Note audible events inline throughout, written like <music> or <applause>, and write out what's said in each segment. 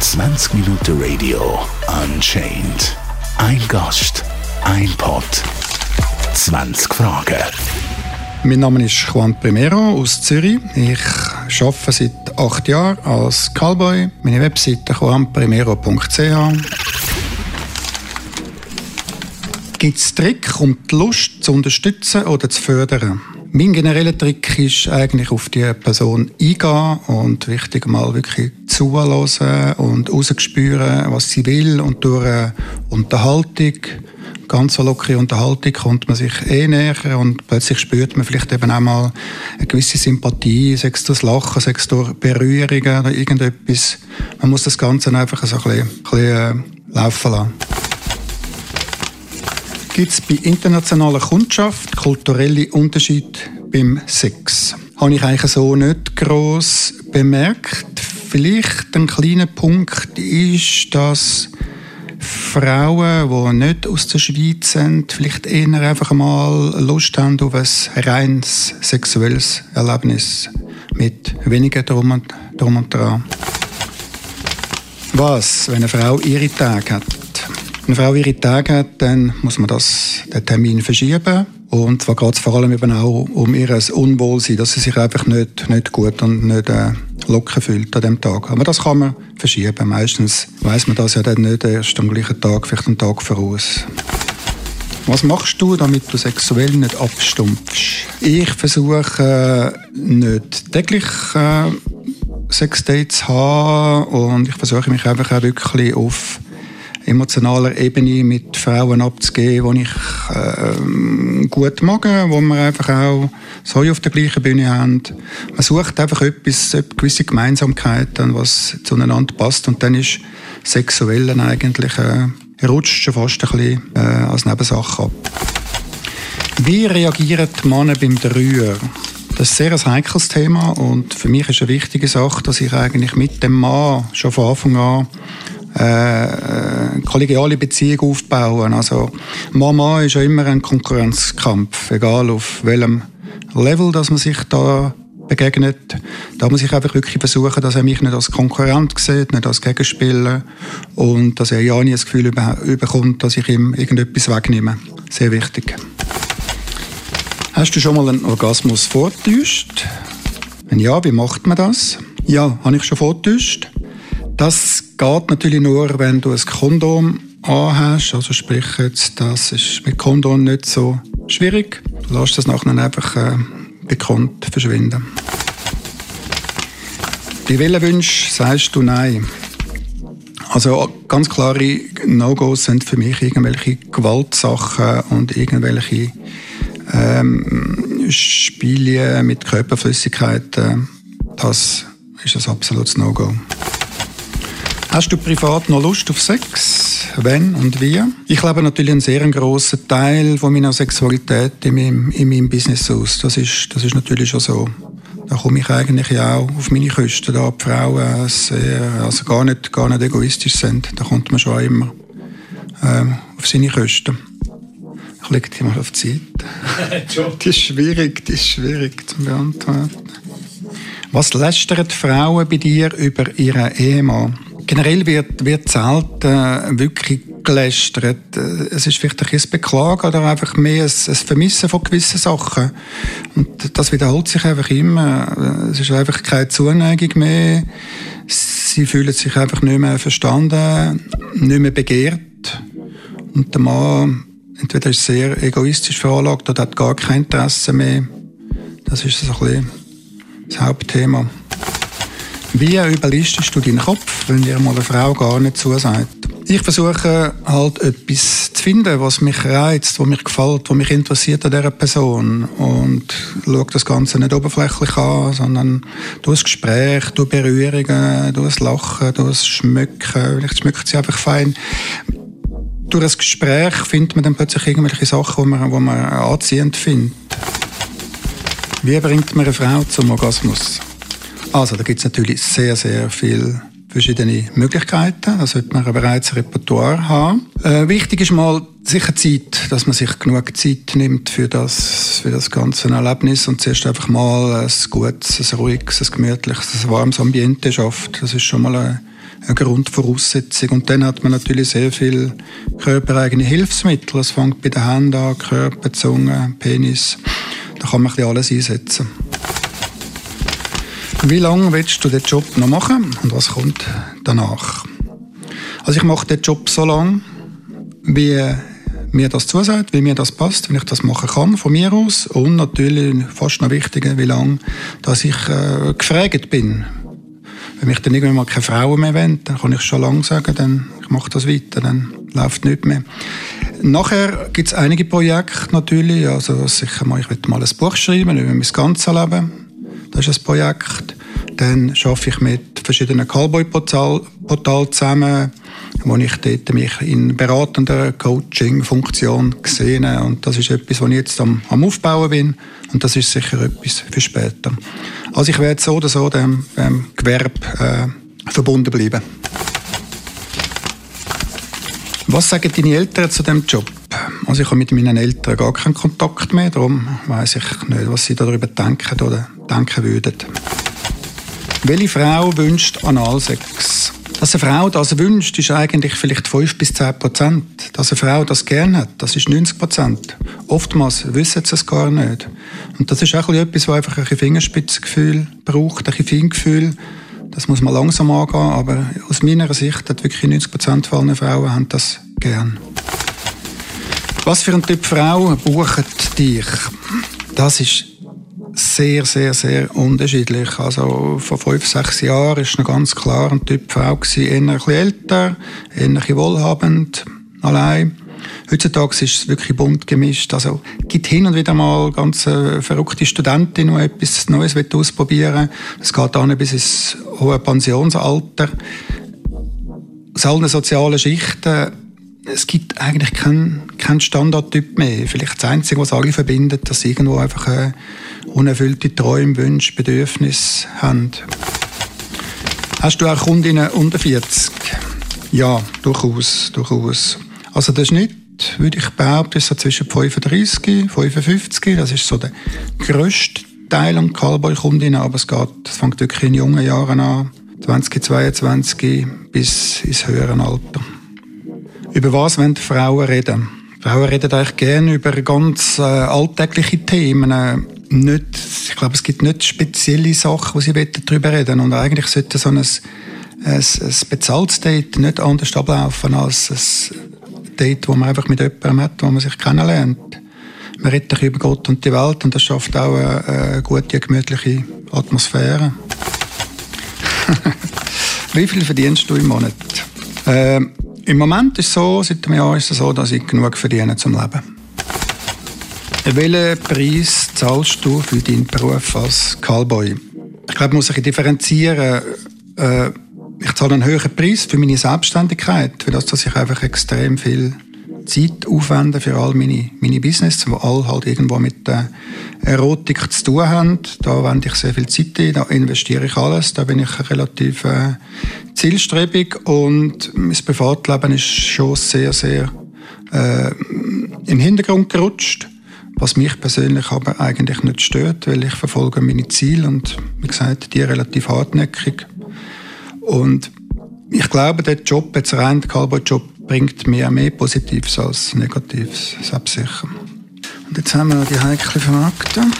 20 Minuten Radio Unchained. Ein Gast, ein Pod, 20 Fragen. Mein Name ist Juan Primero aus Zürich. Ich arbeite seit acht Jahren als Callboy. Meine Webseite juanprimero.ch. Gibt es Trick, um die Lust zu unterstützen oder zu fördern? Mein genereller Trick ist eigentlich auf die Person eingehen und wichtig mal wirklich zuhören und rausspüren, was sie will und durch eine Unterhaltung ganz so lockere Unterhaltung kommt man sich eh näher und plötzlich spürt man vielleicht eben auch mal eine gewisse Sympathie, sei es durch Lachen, sei es durch Berührungen oder irgendetwas. Man muss das Ganze einfach so ein bisschen, ein bisschen äh, laufen lassen. Gibt es bei internationaler Kundschaft kulturelle Unterschiede beim Sex? Habe ich eigentlich so nicht gross bemerkt. Vielleicht ein kleiner Punkt ist, dass Frauen, die nicht aus der Schweiz sind, vielleicht eher einfach mal Lust haben auf ein reines sexuelles Erlebnis mit weniger drum und, drum und dran. Was, wenn eine Frau ihre Tage hat? Wenn eine Frau ihre Tage hat, dann muss man das, den Termin verschieben. Und zwar geht es vor allem eben auch um ihr Unwohlsein, dass sie sich einfach nicht, nicht gut und nicht äh, locker fühlt an dem Tag. Aber das kann man verschieben. Meistens weiß man das ja dann nicht erst am gleichen Tag, vielleicht einen Tag voraus. Was machst du, damit du sexuell nicht abstumpfst? Ich versuche äh, nicht täglich äh, Sexdates zu haben und ich versuche mich einfach auch wirklich auf emotionaler Ebene mit Frauen abzugeben, die ich äh, gut mag, wo wir einfach auch so auf der gleichen Bühne haben. Man sucht einfach etwas, eine gewisse Gemeinsamkeiten, was zueinander passt und dann ist Sexuellen eigentlich äh, rutscht schon fast ein bisschen äh, als Nebensache ab. Wie reagieren die Männer beim Dreier? Das ist sehr ein heikles Thema und für mich ist eine wichtige Sache, dass ich eigentlich mit dem Mann schon von Anfang an äh, kollegiale Beziehung aufbauen. Also Mama ist ja immer ein Konkurrenzkampf, egal auf welchem Level, dass man sich da begegnet. Da muss ich einfach wirklich versuchen, dass er mich nicht als Konkurrent sieht, nicht als Gegenspieler und dass er ja nie das Gefühl bekommt, dass ich ihm irgendetwas wegnehme. Sehr wichtig. Hast du schon mal einen Orgasmus vorgetäuscht? Wenn ja, wie macht man das? Ja, habe ich schon vorgetäuscht. Das geht natürlich nur, wenn du ein Kondom anhast. Also sprich jetzt, das ist mit Kondom nicht so schwierig. Du lässt das nachher einfach äh, bekannt verschwinden. Bei welchen Wünschen sagst du Nein? Also ganz klare No-Gos sind für mich irgendwelche Gewaltsachen und irgendwelche ähm, Spiele mit Körperflüssigkeiten. Das ist ein absolutes No-Go. Hast du privat noch Lust auf Sex? Wenn und wie? Ich lebe natürlich einen sehr grossen Teil von meiner Sexualität in meinem, in meinem Business aus. Das ist, das ist natürlich schon so. Da komme ich eigentlich auch auf meine Kosten, da die Frauen sehr, also gar nicht, gar nicht egoistisch sind. Da kommt man schon immer ähm, auf seine Kosten. Ich lege die mal auf die Seite. die ist schwierig, die ist schwierig zu beantworten. Was lästern Frauen bei dir über ihren Ehemann? Generell wird, wird selten wirklich gelästert. Es ist vielleicht ein bisschen Beklagen oder einfach mehr ein, ein Vermissen von gewissen Sachen. Und das wiederholt sich einfach immer. Es ist einfach keine Zuneigung mehr. Sie fühlen sich einfach nicht mehr verstanden, nicht mehr begehrt. Und der Mann entweder ist sehr egoistisch veranlagt oder hat gar kein Interesse mehr. Das ist so ein bisschen das Hauptthema. Wie überlistest du deinen Kopf, wenn dir mal eine Frau gar nicht zusagt? Ich versuche halt etwas zu finden, was mich reizt, was mich gefällt, was mich interessiert an dieser Person und schaue das Ganze nicht oberflächlich an, sondern durch Gespräch, durch Berührungen, durch Lachen, durch Schmücken. Vielleicht schmückt sie einfach fein. Durch das Gespräch findet man dann plötzlich irgendwelche Sachen, die man, die man anziehend findet. Wie bringt man eine Frau zum Orgasmus? Also, da gibt es natürlich sehr, sehr viele verschiedene Möglichkeiten. Da sollte man bereits ein Repertoire haben. Äh, wichtig ist mal sicher Zeit, dass man sich genug Zeit nimmt für das, für das ganze Erlebnis und zuerst einfach mal ein gutes, ein ruhiges, ein gemütliches, ein warmes Ambiente schafft. Das ist schon mal eine, eine Grundvoraussetzung. Und dann hat man natürlich sehr viel körpereigene Hilfsmittel. Es fängt bei den Händen an, Körper, Zunge, Penis. Da kann man ein bisschen alles einsetzen. Wie lange willst du den Job noch machen und was kommt danach? Also ich mache den Job so lange, wie mir das zusagt, wie mir das passt, wenn ich das machen kann von mir aus und natürlich fast noch wichtiger, wie lange, dass ich äh, gefragt bin. Wenn mich dann irgendwann mal keine Frauen mehr wollen, dann kann ich schon lange sagen, dann ich mache das weiter, dann läuft nicht mehr. Nachher gibt es einige Projekte natürlich, also sicher mal, ich will mal ein Buch schreiben über mein ganzes Leben das ist ein Projekt. Dann arbeite ich mit verschiedenen Callboy-Portalen zusammen, wo ich dort mich in beratender Coaching-Funktion sehe. Und das ist etwas, was ich jetzt am, am Aufbauen bin. Und das ist sicher etwas für später. Also ich werde so oder so dem, dem Gewerbe äh, verbunden bleiben. Was sagen deine Eltern zu dem Job? Also ich habe mit meinen Eltern gar keinen Kontakt mehr, darum weiß ich nicht, was sie darüber denken oder denken würden. Welche Frau wünscht Analsex? Dass eine Frau das wünscht, ist eigentlich vielleicht 5 bis 10 Prozent. Dass eine Frau das gerne hat, das ist 90 Prozent. Oftmals wissen sie es gar nicht. Und das ist auch etwas, was einfach ein Fingerspitzengefühl braucht, ein Feingefühl. Das muss man langsam angehen, aber aus meiner Sicht hat wirklich 90 Prozent aller Frauen haben das gern. Was für ein Typ Frau bucht dich? Das ist sehr, sehr, sehr unterschiedlich. Also vor fünf, sechs Jahren war noch ganz klar ein Typ Frau gewesen, eher ein älter, eher ein wohlhabend, allein. Heutzutage ist es wirklich bunt gemischt. Also gibt hin und wieder mal ganz äh, verrückte Studentin, die etwas Neues ausprobieren will. Es geht dann bis ins hohe Pensionsalter. Aus allen sozialen Schichten es gibt eigentlich keinen kein Standardtyp mehr. Vielleicht das Einzige, was alle verbindet, dass sie irgendwo einfach äh, unerfüllte Träume, Wünsche, Bedürfnisse haben. Hast du auch Kundinnen unter 40? Ja, durchaus, durchaus. Also der Schnitt, würde ich behaupten, ist so zwischen 35 und 55. Das ist so der grösste Teil an Callboy-Kundinnen, aber es geht, es fängt wirklich in jungen Jahren an, 2022 bis ins höhere Alter. Über was wollen Frauen reden? Frauen reden eigentlich gerne über ganz äh, alltägliche Themen. Nicht, ich glaube, es gibt nicht spezielle Sachen, wo sie darüber reden Und eigentlich sollte so ein, ein, ein bezahltes Date nicht anders ablaufen als ein Date, wo man einfach mit jemandem hat, wo man sich kennenlernt. Man redet über Gott und die Welt und das schafft auch eine, eine gute, gemütliche Atmosphäre. <laughs> Wie viel verdienst du im Monat? Äh, im Moment ist es so, seit einem Jahr ist es so, dass ich genug verdiene zum Leben. Welchen Preis zahlst du für deinen Beruf als Callboy? Ich glaube, man muss sich differenzieren. Äh, ich zahle einen höheren Preis für meine Selbstständigkeit, für das, dass ich einfach extrem viel Zeit aufwende für all meine, meine Business, die all halt irgendwo mit der Erotik zu tun haben. Da wende ich sehr viel Zeit ein, da investiere ich alles, da bin ich relativ äh, zielstrebig und mein Privatleben ist schon sehr, sehr äh, im Hintergrund gerutscht, was mich persönlich aber eigentlich nicht stört, weil ich verfolge meine Ziele und wie gesagt, die relativ hartnäckig. Und ich glaube, der Job, jetzt rein der Cowboy-Job, bringt mir mehr Positives als Negatives, selbstsicher. Und jetzt haben wir noch die heiklen Fakten.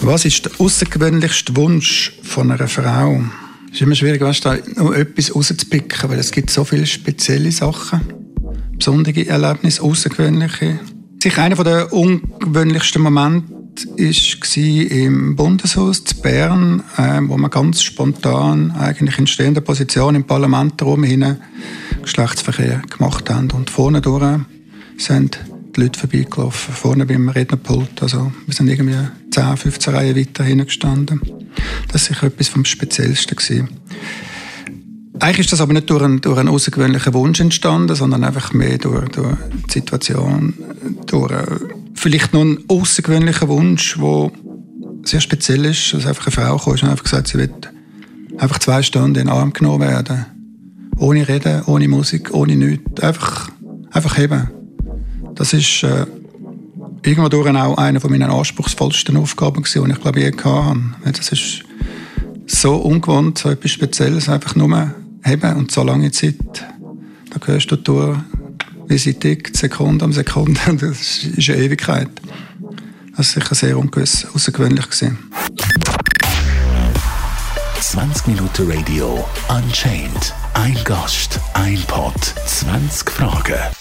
Was ist der außergewöhnlichste Wunsch von einer Frau? Es ist immer schwierig, weißt, da noch etwas rauszupicken, weil es gibt so viele spezielle Sachen, besondere Erlebnisse, außergewöhnliche. Sicher einer der ungewöhnlichsten Momente war im Bundeshaus zu Bern, äh, wo wir ganz spontan eigentlich in stehender Position im Parlament herum Geschlechtsverkehr gemacht haben. Und vorne durch sind die Leute vorbeigelaufen, vorne beim Rednerpult. Also wir sind irgendwie 10, 15 Reihen weiter hingestanden. Das war sicher etwas vom Speziellsten. Gewesen. Eigentlich ist das aber nicht durch einen, durch einen außergewöhnlichen Wunsch entstanden, sondern einfach mehr durch, durch die Situation, durch vielleicht noch einen außergewöhnlichen Wunsch, der sehr speziell ist, dass einfach eine Frau kam und einfach gesagt sie will Einfach zwei Stunden in den Arm genommen werden. Ohne Reden, ohne Musik, ohne nichts. Einfach, einfach heben. Das ist äh, irgendwo durch auch eine von meinen anspruchsvollsten Aufgaben die ich glaube ich je hatte. Das ist so ungewohnt, so etwas Spezielles, einfach nur heben und so lange Zeit. Da gehörst du durch, wie sie tickt, Sekunde um Sekunde. <laughs> Das ist eine Ewigkeit. Das ist sicher sehr ungewiss, außergewöhnlich gewesen. 20 Minuten Radio Unchained. Ein Gast, ein Pod, 20 Fragen.